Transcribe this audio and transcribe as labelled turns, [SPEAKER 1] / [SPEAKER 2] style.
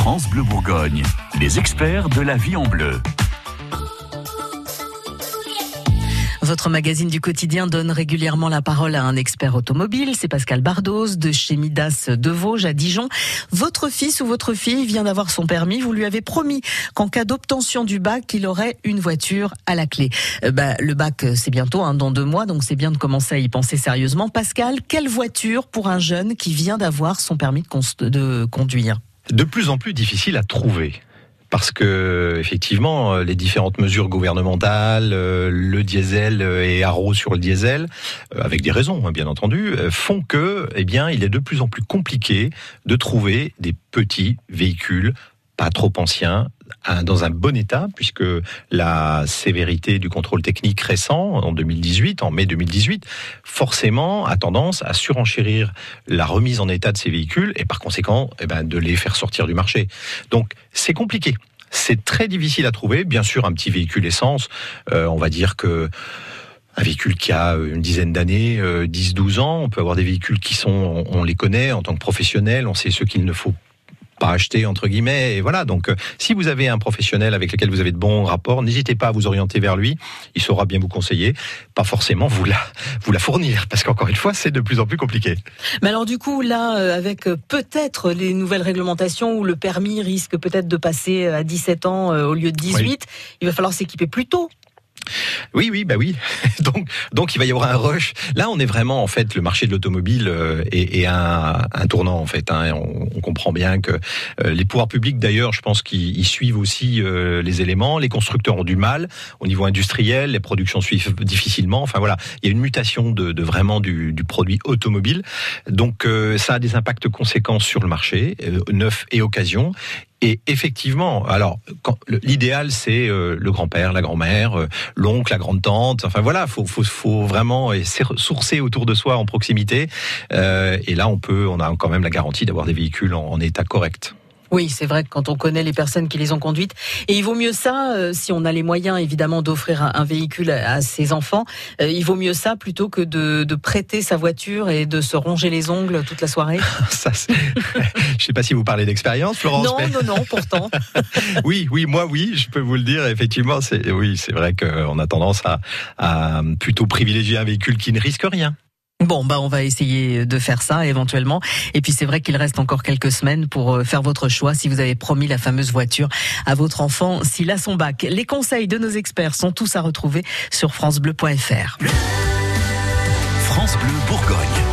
[SPEAKER 1] France Bleu Bourgogne, les experts de la vie en bleu.
[SPEAKER 2] Votre magazine du quotidien donne régulièrement la parole à un expert automobile. C'est Pascal Bardos de chez Midas de Vosges à Dijon. Votre fils ou votre fille vient d'avoir son permis. Vous lui avez promis qu'en cas d'obtention du bac, il aurait une voiture à la clé. Euh, bah, le bac, c'est bientôt, hein, dans deux mois, donc c'est bien de commencer à y penser sérieusement. Pascal, quelle voiture pour un jeune qui vient d'avoir son permis de, de conduire?
[SPEAKER 3] De plus en plus difficile à trouver. Parce que effectivement les différentes mesures gouvernementales, euh, le diesel et haro sur le diesel, euh, avec des raisons hein, bien entendu, euh, font que eh bien il est de plus en plus compliqué de trouver des petits véhicules pas trop anciens dans un bon état, puisque la sévérité du contrôle technique récent, en 2018, en mai 2018, forcément a tendance à surenchérir la remise en état de ces véhicules et par conséquent eh ben, de les faire sortir du marché. Donc c'est compliqué. C'est très difficile à trouver. Bien sûr, un petit véhicule essence, euh, on va dire que un véhicule qui a une dizaine d'années, 10-12 euh, ans. On peut avoir des véhicules qui sont, on les connaît en tant que professionnels, on sait ce qu'il ne faut pas acheter entre guillemets. Et voilà. Donc, euh, si vous avez un professionnel avec lequel vous avez de bons rapports, n'hésitez pas à vous orienter vers lui. Il saura bien vous conseiller. Pas forcément vous la vous la fournir, parce qu'encore une fois, c'est de plus en plus compliqué.
[SPEAKER 2] Mais alors du coup, là, euh, avec euh, peut-être les nouvelles réglementations où le permis risque peut-être de passer à 17 ans au lieu de 18, il va falloir s'équiper plus tôt.
[SPEAKER 3] Oui, oui, bah oui. donc, donc il va y avoir un rush. Là, on est vraiment en fait le marché de l'automobile euh, est, un, tournant en fait. Hein. On, comprend bien que euh, les pouvoirs publics, d'ailleurs, je pense qu'ils suivent aussi euh, les éléments. Les constructeurs ont du mal au niveau industriel, les productions suivent difficilement. Enfin voilà, il y a une mutation de, vraiment du, produit automobile. Donc ça a des impacts conséquents sur le marché, neuf et occasion. Et effectivement, alors l'idéal c'est euh, le grand-père, la grand-mère, euh, l'oncle, la grande-tante. Enfin voilà, faut, faut, faut vraiment sourcer autour de soi en proximité. Euh, et là, on peut, on a quand même la garantie d'avoir des véhicules en état correct.
[SPEAKER 2] Oui, c'est vrai que quand on connaît les personnes qui les ont conduites, et il vaut mieux ça, euh, si on a les moyens évidemment d'offrir un, véhicule à, ses enfants, euh, il vaut mieux ça plutôt que de, prêter sa voiture et de se ronger les ongles toute la soirée.
[SPEAKER 3] ça, je ne sais pas si vous parlez d'expérience, Florence.
[SPEAKER 2] Non, non, non, pourtant.
[SPEAKER 3] oui, oui, moi, oui, je peux vous le dire. Effectivement, c'est oui, c'est vrai qu'on a tendance à, à plutôt privilégier un véhicule qui ne risque rien.
[SPEAKER 2] Bon, bah on va essayer de faire ça éventuellement. Et puis c'est vrai qu'il reste encore quelques semaines pour euh, faire votre choix si vous avez promis la fameuse voiture à votre enfant s'il a son bac. Les conseils de nos experts sont tous à retrouver sur francebleu.fr.
[SPEAKER 1] France Bleu Bourgogne.